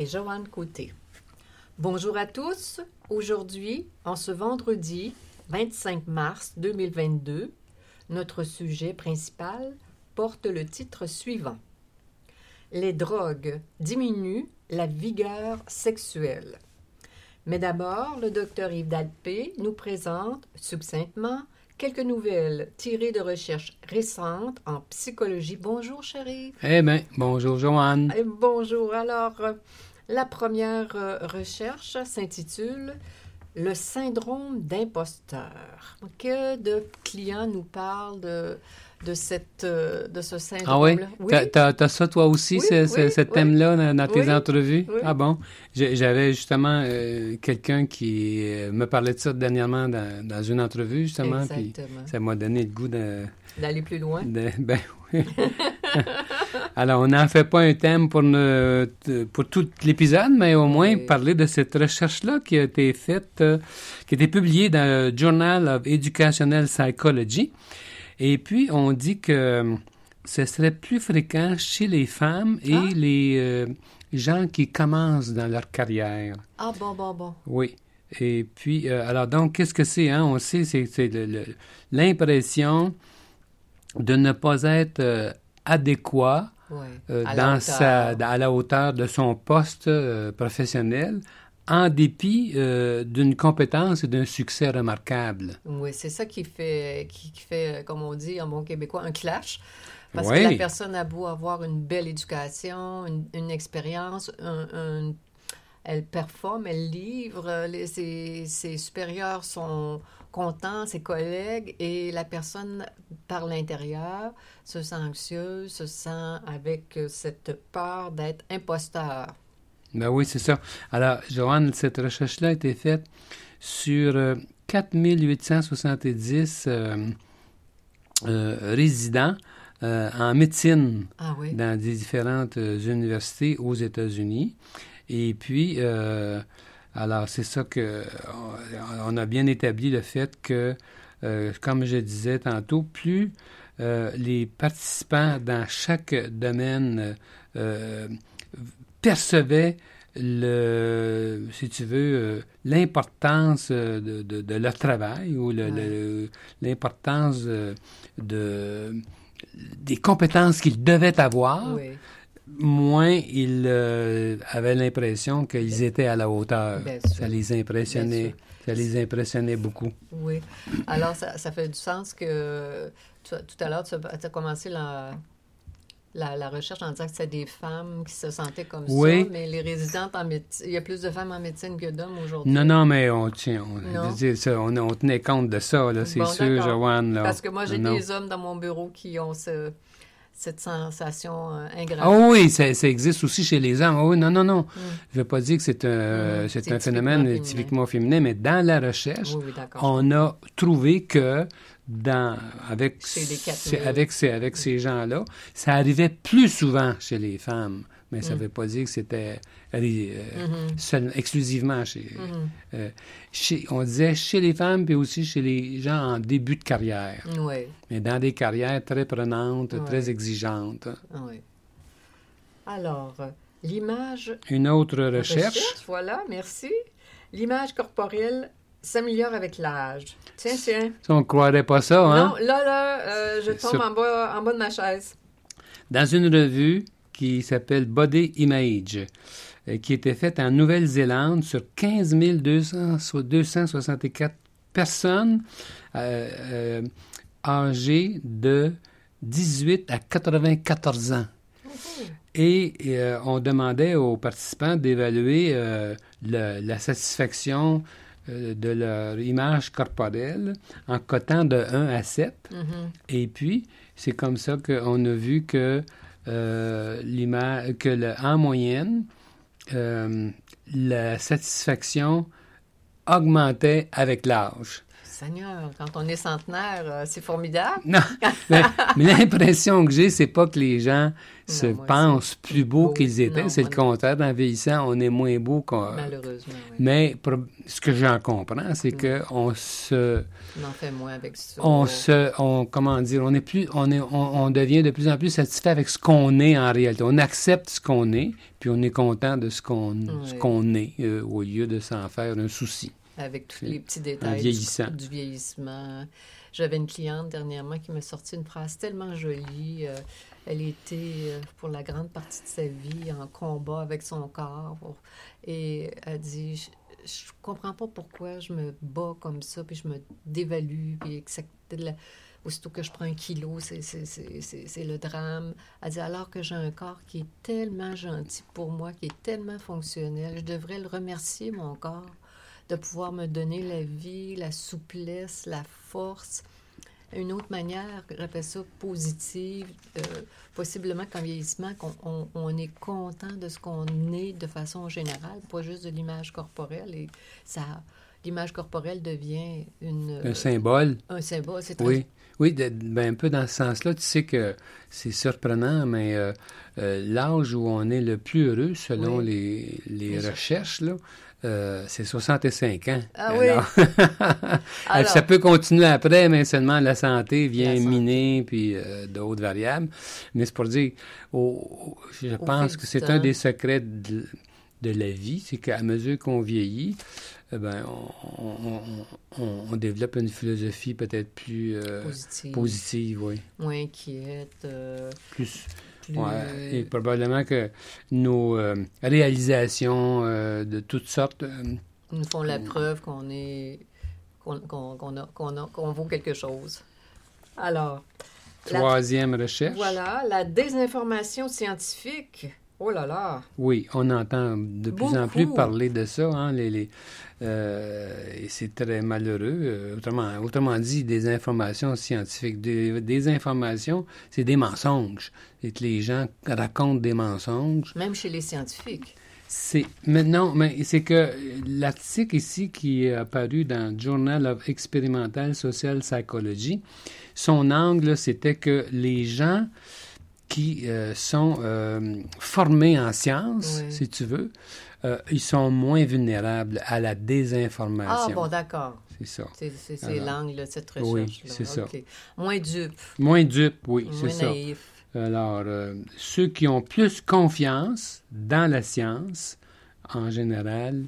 et Joanne Côté. Bonjour à tous. Aujourd'hui, en ce vendredi 25 mars 2022, notre sujet principal porte le titre suivant. Les drogues diminuent la vigueur sexuelle. Mais d'abord, le docteur Yves Dalpé nous présente succinctement quelques nouvelles tirées de recherches récentes en psychologie. Bonjour, chérie. Eh bien, bonjour, Joanne. Et bonjour. Alors, la première euh, recherche s'intitule Le syndrome d'imposteur. Que de clients nous parlent de de, cette, euh, de ce syndrome-là. Ah oui? T'as, as ça toi aussi, Oui, ce, oui, oui. thème-là, dans, dans tes Oui, entrevues? oui. Ah bon? J'avais justement euh, quelqu'un qui me parlait de ça dernièrement dans, dans une entrevue, justement, puis Exactement. ça m'a donné le goût de... D'aller plus loin. de- ben oui. Alors, on n'en fait pas un thème pour, ne- pour tout l'épisode, mais au moins parler de cette recherche-là qui a été faite, euh, qui a été publiée dans le Journal of Educational Psychology. Et puis, on dit que euh, ce serait plus fréquent chez les femmes et Ah. les euh, gens qui commencent dans leur carrière. Ah, bon, bon, bon. Oui. Et puis, euh, alors donc, qu'est-ce que c'est? Hein? On sait, c'est l'impression de ne pas être euh, adéquat Oui. euh, À la dans hauteur. sa, à la hauteur de son poste euh, professionnel, en dépit euh, d'une compétence et d'un succès remarquable. Oui, c'est ça qui fait, qui, qui fait, comme on dit en bon québécois, un clash. Parce Oui. que la personne a beau avoir une belle éducation, une, une expérience, un- un- elle performe, elle livre, les- ses, ses supérieurs sont contents, ses collègues, et la personne, par l'intérieur, se sent anxieuse, se sent avec euh, cette peur d'être imposteur. Ben oui, c'est ça. Alors, Joanne, cette recherche-là a été faite sur euh, 4870 euh, euh, résidents en médecine Ah oui? dans des différentes universités aux États-Unis. Et puis, alors, c'est ça que on- on a bien établi le fait que, euh, comme je disais tantôt, plus euh, les participants dans chaque domaine euh, percevaient le, si tu veux, euh, l'importance euh, de, de- de leur travail ou Ouais. l'importance euh, de, des compétences qu'ils devaient avoir, Oui, moins ils euh, avaient l'impression qu'ils étaient à la hauteur. Ça les impressionnait. Ça les impressionnait beaucoup. oui. Alors, ça, ça fait du sens que tu- tout à l'heure, tu as, commencé la, la, la recherche en disant que c'était des femmes qui se sentaient comme Oui. ça, mais les résidentes en médecine, il y a plus de femmes en médecine que d'hommes aujourd'hui. Non, non, mais on tient, on, dire, ça, on, on tenait compte de ça, là, c'est Bon, sûr. Joanne. Là. Parce que moi, j'ai des hommes dans mon bureau qui ont ce- cette sensation euh, ingrate. Ah oui, ça, ça existe aussi chez les hommes. Ah oui, non, non, non. Mm. Je ne veux pas dire que c'est un, Mm, c'est un phénomène typiquement typiquement féminin, mais dans la recherche, Oui, oui, d'accord. on a trouvé que dans, avec, Chez les 4000. ces- avec, avec ces gens-là, ça arrivait plus souvent chez les femmes. Mais ça ne Mm. veut pas dire que c'était euh, Mhm, seul- exclusivement chez, euh, chez... On disait chez les femmes, puis aussi chez les gens en début de carrière. Oui, Mais dans des carrières très prenantes, très exigeantes. oui. Alors, euh, l'image Une autre recherche. Voilà, merci. L'image corporelle s'améliore avec l'âge. Tiens, tiens. On ne croirait pas ça, hein? Non, là, là, euh, je tombe Sur- en, bas, en bas de ma chaise. Dans une revue qui s'appelle Body Image, euh, qui était faite en Nouvelle-Zélande sur 15 200 so- 264 personnes euh, euh, âgées de 18 à 94 ans. Et euh, on demandait aux participants d'évaluer euh, la satisfaction de leur image corporelle en cotant de 1 à 7. Mhm. Et puis, c'est comme ça qu'on a vu que, euh, que le- en moyenne, euh, la satisfaction augmentait avec l'âge. Seigneur, quand on est centenaire, euh, c'est formidable. Non, mais, mais l'impression que j'ai, c'est pas que les gens se pensent plus beaux beau. qu'ils étaient. C'est le contraire. En vieillissant, on est moins beau qu'on. Malheureusement, oui. Mais ce que j'en comprends, c'est que on se, On en fait moins avec ça. on se, on, comment dire, on est plus, on est, on, on devient de plus en plus satisfait avec ce qu'on est en réalité. On accepte ce qu'on est, puis on est content de ce qu'on, ce Oui. qu'on est, euh, au lieu de s'en faire un souci. Avec tous les petits détails du- vieillissant. Du, vieillissement. J'avais une cliente dernièrement qui m'a sorti une phrase tellement jolie. euh, elle était, euh, pour la grande partie de sa vie, en combat avec son corps. Et elle dit, je, je comprends pas pourquoi je me bats comme ça, puis je me dévalue, puis que ça- de la- Aussitôt que je prends un kilo, c'est le drame. Elle dit alors que j'ai un corps qui est tellement gentil pour moi, qui est tellement fonctionnel, je devrais le remercier, mon corps, de pouvoir me donner la vie, la souplesse, la force. Une autre manière, j'appelle ça positive, euh, possiblement qu'en vieillissement, qu'on on, on est content de ce qu'on est de façon générale, pas juste de l'image corporelle. Et ça, l'image corporelle devient une, Un symbole. un symbole. C'est très Oui, oui, de- ben, un peu dans ce sens-là. Tu sais que c'est surprenant, mais euh, euh, l'âge où on est le plus heureux, selon Oui. les, les Les- recherches, là, euh, c'est 65 ans. Ah oui. Alors- ça peut continuer après, mais seulement la santé vient La santé. miner, puis euh, d'autres variables. Mais c'est pour dire, je pense que c'est un des secrets de, de la vie, c'est qu'à mesure qu'on vieillit, eh ben, on, on- on- on développe une philosophie peut-être plus euh, positive, positive, oui. moins inquiète, Plus, plus... ouais. Et probablement que nos euh, réalisations euh, de toutes sortes, euh, nous font la preuve qu'on est qu'on qu'on- qu'on a- qu'on a- qu'on vaut quelque chose. Alors, la- troisième recherche. voilà, la désinformation scientifique. Oh là là! Oui, on entend de plus en plus parler de ça. Hein, les, les, euh, et c'est très malheureux. Euh, autrement, autrement dit, des informations scientifiques. Des, des informations, c'est des mensonges. Que les gens racontent des mensonges. Même chez les scientifiques. C'est mais non, mais c'est que l'article ici qui est apparu dans Journal of Experimental Social Psychology, son angle c'était que les gens qui euh, sont euh, formés en sciences, Oui. si tu veux, euh, ils sont moins vulnérables à la Ah désinformation. bon, d'accord. C'est ça. C'est l'angle de cette oui, recherche-là. c'est ça. Moins dupe, Moins dupes, oui, c'est moins ça. naïf. Alors, ceux qui ont plus confiance dans la science, en général,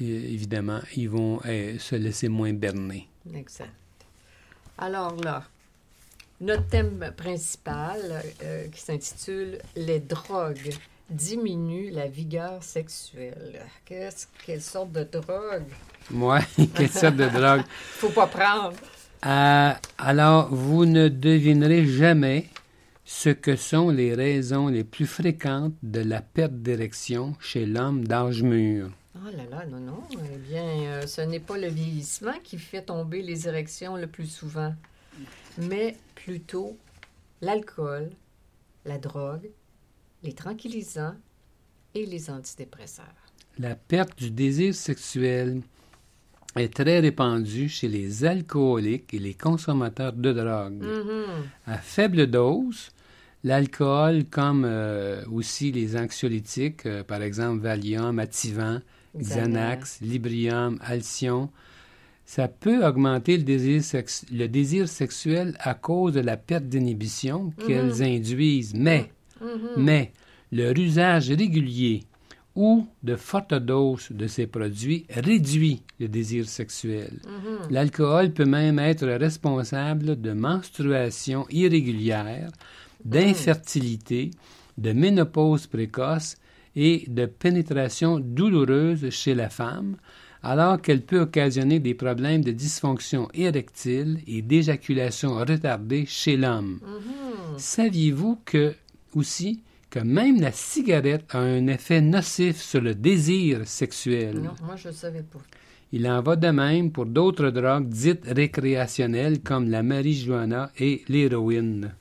évidemment, ils vont se laisser moins berner. Exact. Alors là, notre thème principal euh, qui s'intitule Les drogues diminuent la vigueur sexuelle. Qu'est-ce, quelle sorte de drogue? Moi, quelle sorte de drogue? Faut pas prendre. Euh, alors, vous ne devinerez jamais ce que sont les raisons les plus fréquentes de la perte d'érection chez l'homme d'âge mûr. Oh là là, non, non. Eh bien, euh, ce n'est pas le vieillissement qui fait tomber les érections le plus souvent, mais plutôt l'alcool, la drogue, les tranquillisants et les antidépresseurs. La perte du désir sexuel est très répandue chez les alcooliques et les consommateurs de drogue. Mhm. À faible dose, l'alcool, comme euh, aussi les anxiolytiques, euh, par exemple Valium, Ativan, Xanax, Librium, Alcyon, ça peut augmenter le désir, sex- le désir sexuel à cause de la perte d'inhibition qu'elles induisent. Mais, Mhm. mais, leur usage régulier ou de fortes doses de ces produits réduit le désir sexuel. Mhm. L'alcool peut même être responsable de menstruations irrégulières, d'infertilité, de ménopause précoce et de pénétration douloureuse chez la femme, alors qu'elle peut occasionner des problèmes de dysfonction érectile et d'éjaculation retardée chez l'homme. Mhm. Saviez-vous que aussi que même la cigarette a un effet nocif sur le désir sexuel? Non, moi, je ne savais pas. Il en va de même pour d'autres drogues dites récréationnelles comme la marijuana et l'héroïne.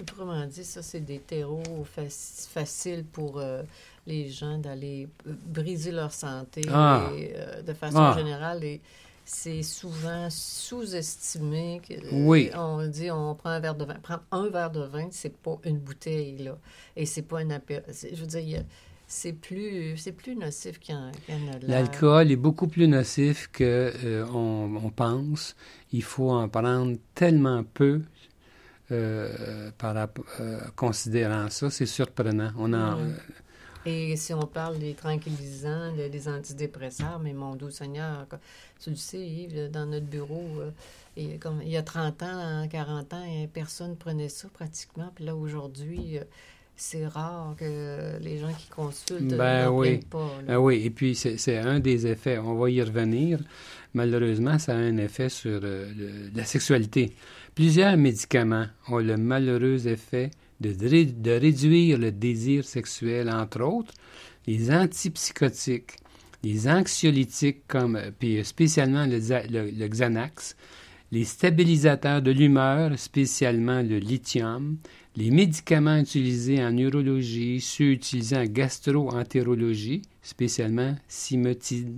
Autrement dit, ça, c'est des terreaux faci- faciles pour euh, les gens d'aller euh, briser leur santé Ah. et, euh, de façon Ah. générale. Et c'est souvent sous-estimé. Oui. On dit on prend un verre de vin. Prendre un verre de vin, c'est pas une bouteille, là. Et c'est pas un apé- c'est- Je veux dire, c'est plus, c'est plus nocif qu'un. L'alcool est beaucoup plus nocif que euh, on, pense. Il faut en prendre tellement peu euh, par euh, considérant ça. C'est surprenant. On en, Mm. Et si on parle des tranquillisants, de- des antidépresseurs, mais mon doux Seigneur, tu le sais, Yves, dans notre bureau, euh, et comme, il y a 30 ans, 40 ans, et personne prenait ça pratiquement. Puis là, aujourd'hui, euh, c'est rare que les gens qui consultent Ben n'en oui. prennent pas. Ah oui, et puis c'est c'est un des effets. On va y revenir. Malheureusement, ça a un effet sur euh, le- la sexualité. Plusieurs médicaments ont le malheureux effet de, ré- de réduire le désir sexuel, entre autres les antipsychotiques, les anxiolytiques, comme, euh, puis spécialement le, Xanax, les stabilisateurs de l'humeur, spécialement le lithium, les médicaments utilisés en neurologie, ceux utilisés en gastro-entérologie, spécialement simotidine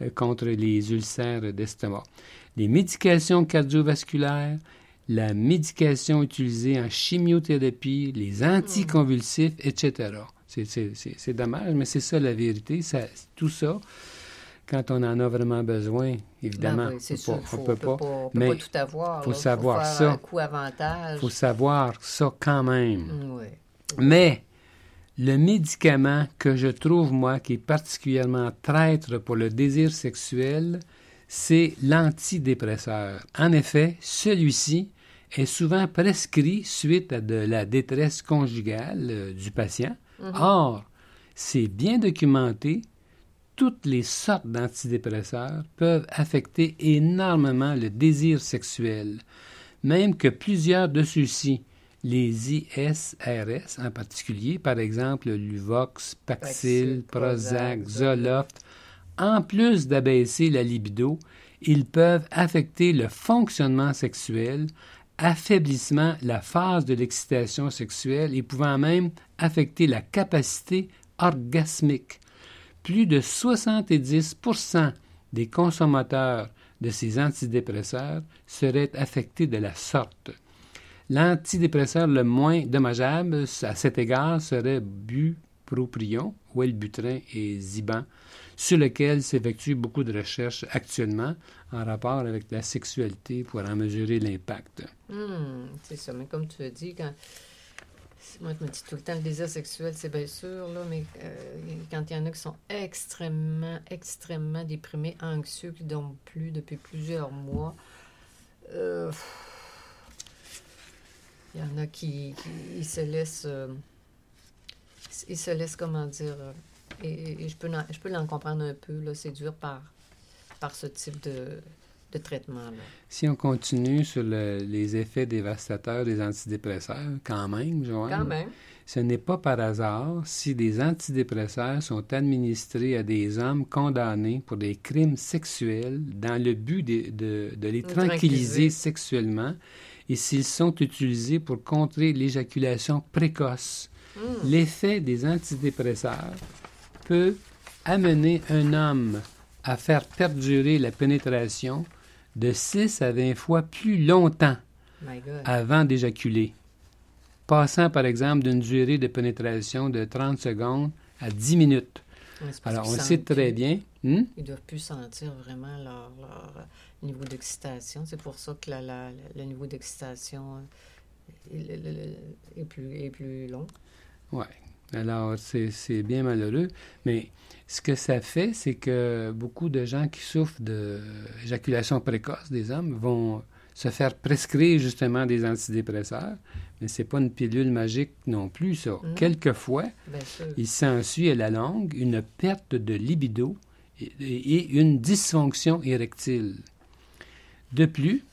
euh, contre les ulcères d'estomac, les médications cardiovasculaires, la médication utilisée en chimiothérapie, les anticonvulsifs, etc. C'est- dommage, mais c'est ça la vérité. Ça, tout ça, quand on en a vraiment besoin, évidemment, oui, c'est on sûr, peut pas- faut- on peut mais pas tout avoir. faut là. savoir faire ça. Il faut savoir ça quand même. Mm, oui. Mais le médicament que je trouve, moi, qui est particulièrement traître pour le désir sexuel, c'est l'antidépresseur. En effet, celui-ci est souvent prescrit suite à de la détresse conjugale euh, du patient. Or, c'est bien documenté, toutes les sortes d'antidépresseurs peuvent affecter énormément le désir sexuel, même que plusieurs de ceux-ci, les ISRS en particulier, par exemple le Luvox, Paxil, Prozac, Zoloft, en plus d'abaisser la libido, ils peuvent affecter le fonctionnement sexuel, affaiblissement la phase de l'excitation sexuelle et pouvant même affecter la capacité orgasmique. Plus de 70% des consommateurs de ces antidépresseurs seraient affectés de la sorte. L'antidépresseur le moins dommageable à cet égard serait bupropion, Wellbutrin et Ziban, sur lequel s'effectuent beaucoup de recherches actuellement en rapport avec la sexualité pour en mesurer l'impact. Hmm, c'est ça, mais comme tu as dit, quand. Moi, je me dis tout le temps, le désir sexuel, c'est bien sûr, là, mais euh, quand il y en a qui sont extrêmement, extrêmement déprimés, anxieux, qui ne dorment plus depuis plusieurs mois, euh, il y en a qui, qui ils se laissent. euh, ils se laissent, comment dire. Et, et je peux l'en- je peux l'en comprendre un peu, là, c'est dur par, par ce type de, de traitement-là. Si on continue sur le- les effets dévastateurs des antidépresseurs, quand même, Joanne, Quand même. ce n'est pas par hasard si des antidépresseurs sont administrés à des hommes condamnés pour des crimes sexuels dans le but de, de- de les tranquilliser. sexuellement et s'ils sont utilisés pour contrer l'éjaculation précoce. Hmm. L'effet des antidépresseurs peut amener un homme à faire perdurer la pénétration de 6 à 20 fois plus longtemps avant d'éjaculer, passant par exemple d'une durée de pénétration de 30 secondes à 10 minutes. Alors, on sait très plus. bien. hmm? Ils doivent plus sentir vraiment leur, leur, euh, niveau d'excitation. C'est pour ça que la- la- le niveau d'excitation euh, est plus, est plus long. Oui. Alors, c'est bien malheureux. Mais ce que ça fait, c'est que beaucoup de gens qui souffrent d'éjaculation précoce des hommes vont se faire prescrire justement des antidépresseurs. Mais c'est pas une pilule magique non plus, ça. Non. Quelquefois, il s'ensuit à la longue une perte de libido et, et une dysfonction érectile. De plus,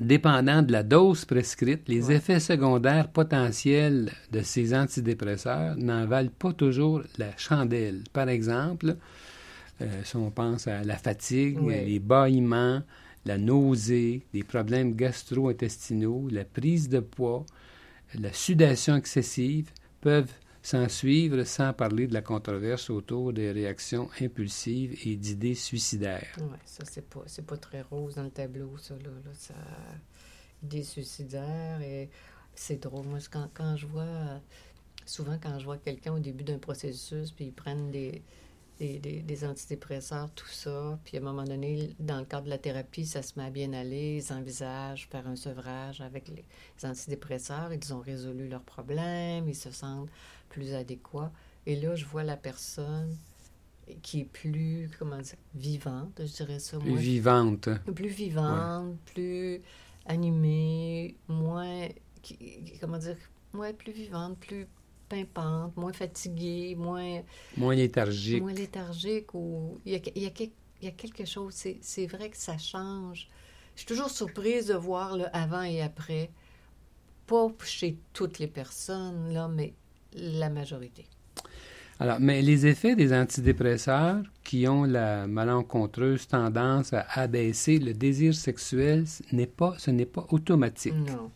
dépendant de la dose prescrite, les Ouais. effets secondaires potentiels de ces antidépresseurs n'en valent pas toujours la chandelle. Par exemple, euh, si on pense à la fatigue, Ouais. les bâillements, la nausée, les problèmes gastro-intestinaux, la prise de poids, la sudation excessive peuvent s'en suivre sans parler de la controverse autour des réactions impulsives et d'idées suicidaires. Oui, ça, c'est pas, pas très rose dans le tableau, ça, là. là. Idées suicidaires et c'est drôle. Moi, quand, quand je vois... Souvent, quand je vois quelqu'un au début d'un processus, puis ils prennent des, des, des, des, antidépresseurs, tout ça. Puis à un moment donné, dans le cadre de la thérapie, ça se met à bien aller. Ils envisagent faire un sevrage avec les, les antidépresseurs. Ils ont résolu leurs problèmes. Ils se sentent plus adéquats. Et là, je vois la personne qui est plus, comment dire, vivante, je dirais ça. Plus vivante. Plus vivante, ouais. plus animée, moins, qui, comment dire, ouais, plus vivante, plus pimpante, moins fatiguée, moins... Moins léthargique. Moins léthargique. Ou... Il, y a, il, y a, il y a quelque chose, c'est vrai que ça change. Je suis toujours surprise de voir le avant et après. Pas chez toutes les personnes, là, mais la majorité. Alors, mais les effets des antidépresseurs qui ont la malencontreuse tendance à abaisser le désir sexuel, n'est pas, ce n'est pas automatique. Non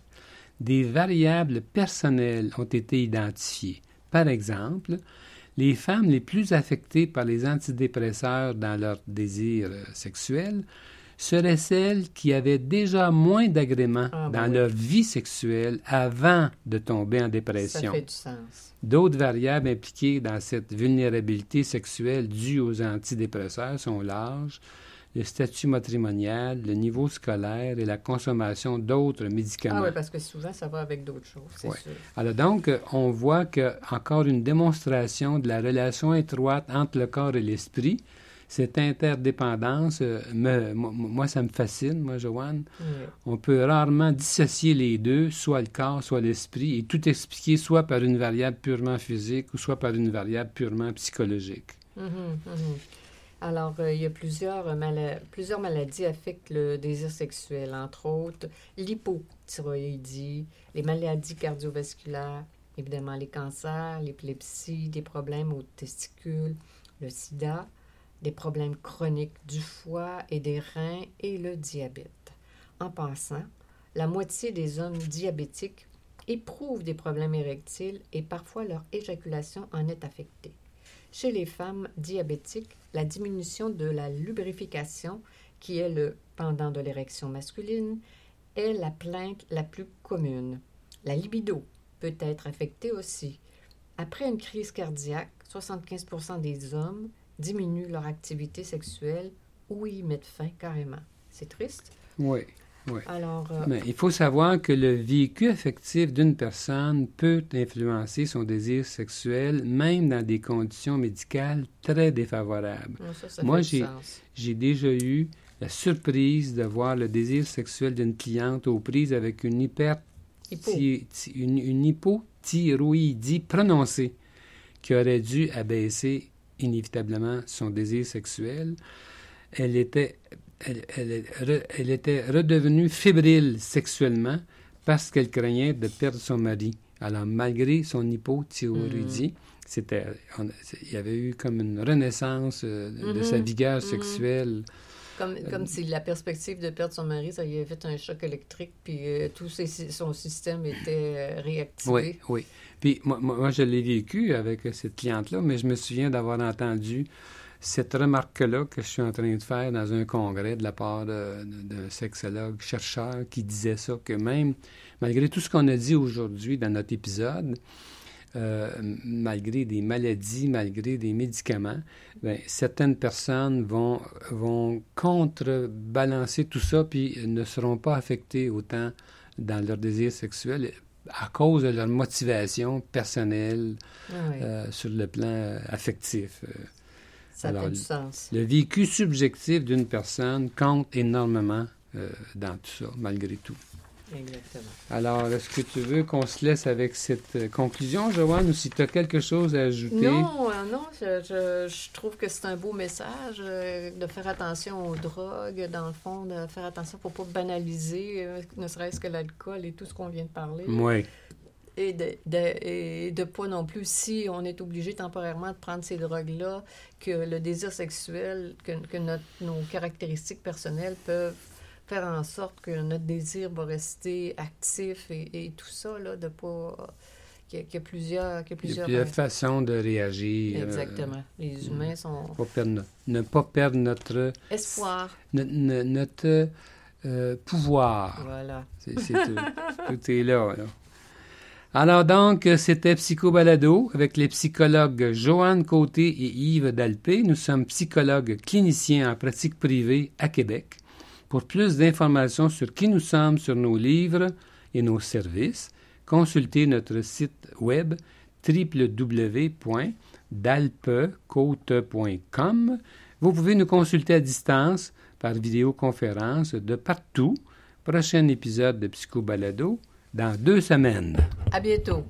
des variables personnelles ont été identifiées. Par exemple, les femmes les plus affectées par les antidépresseurs dans leur désir sexuel seraient celles qui avaient déjà moins d'agréments ah, ben dans oui. leur vie sexuelle avant de tomber en dépression. Ça fait du sens. D'autres variables impliquées dans cette vulnérabilité sexuelle due aux antidépresseurs sont l'âge, le statut matrimonial, le niveau scolaire et la consommation d'autres médicaments. Ah oui, parce que souvent, ça va avec d'autres choses, c'est ouais. sûr. Alors donc, on voit que encore une démonstration de la relation étroite entre le corps et l'esprit. Cette interdépendance, me, moi, ça me fascine, moi, Joanne. Oui. On peut rarement dissocier les deux, soit le corps, soit l'esprit, et tout expliquer soit par une variable purement physique ou soit par une variable purement psychologique. Mm -hmm, mm -hmm. Alors, euh, il y a plusieurs, mal plusieurs maladies affectent le désir sexuel, entre autres l'hypothyroïdie, les maladies cardiovasculaires, évidemment les cancers, l'épilepsie, des problèmes aux testicules, le sida, des problèmes chroniques du foie et des reins et le diabète. En passant, la moitié des hommes diabétiques éprouvent des problèmes érectiles et parfois leur éjaculation en est affectée. Chez les femmes diabétiques, la diminution de la lubrification, qui est le pendant de l'érection masculine, est la plainte la plus commune. La libido peut être affectée aussi. Après une crise cardiaque, 75% des hommes diminuent leur activité sexuelle ou y mettent fin carrément. C'est triste. Oui. Oui. Alors, euh, Mais il faut savoir que le vécu affectif d'une personne peut influencer son désir sexuel, même dans des conditions médicales très défavorables. ça, ça Moi, j'ai déjà eu la surprise de voir le désir sexuel d'une cliente aux prises avec une hyper Hypo. une, une hypothyroïdie prononcée qui aurait dû abaisser inévitablement son désir sexuel. Elle était elle, elle, elle, était redevenue fébrile sexuellement parce qu'elle craignait de perdre son mari. Alors, malgré son hypothyroïdie, mm. c'était, il y avait eu comme une renaissance euh, de, mm -hmm. sa vigueur mm -hmm. Comme, comme si la perspective de perdre son mari, ça lui avait fait un choc électrique, puis euh, tout ses, son système était euh, réactivé. Oui, oui. Puis moi, moi je l'ai vécu avec cette cliente-là, mais je me souviens d'avoir entendu cette remarque-là que je suis en train de faire dans un congrès de la part d'un sexologue chercheur qui disait ça, que même malgré tout ce qu'on a dit aujourd'hui dans notre épisode, euh, malgré des maladies, malgré des médicaments, bien, certaines personnes vont, vont contrebalancer tout ça puis ne seront pas affectées autant dans leur désir sexuel à cause de leur motivation personnelle Ah oui. euh, sur le plan affectif. Ça Alors, fait du sens. Le vécu subjectif d'une personne compte énormément euh, dans tout ça, malgré tout. Exactement. Alors, est-ce que tu veux qu'on se laisse avec cette euh, conclusion, Joanne, ou si tu as quelque chose à ajouter? Non, euh, non, je, je, je, trouve que c'est un beau message euh, de faire attention aux drogues, dans le fond, de faire attention pour ne pas banaliser, euh, ne serait-ce que l'alcool et tout ce qu'on vient de parler. Oui. Et de, de, et de pas non plus, si on est obligé temporairement de prendre ces drogues-là, que le désir sexuel, que, que notre, nos caractéristiques personnelles peuvent faire en sorte que notre désir va rester actif et, et tout ça, là, de pas qu'il y a- qu'il y a plusieurs, qu'il y a Il y a plusieurs, plusieurs façons de réagir. euh, Exactement. Les humains sont pas perdre no- ne pas perdre notre, espoir. no- no- notre euh, pouvoir. Voilà. C'est tout. tout est là, là. Alors donc, c'était Psychobalado avec les psychologues Joanne Côté et Yves Dalpé. Nous sommes psychologues cliniciens en pratique privée à Québec. Pour plus d'informations sur qui nous sommes, sur nos livres et nos services, consultez notre site web www.dalpecote.com. Vous pouvez nous consulter à distance par vidéoconférence de partout. Prochain épisode de Psychobalado dans deux semaines. À bientôt.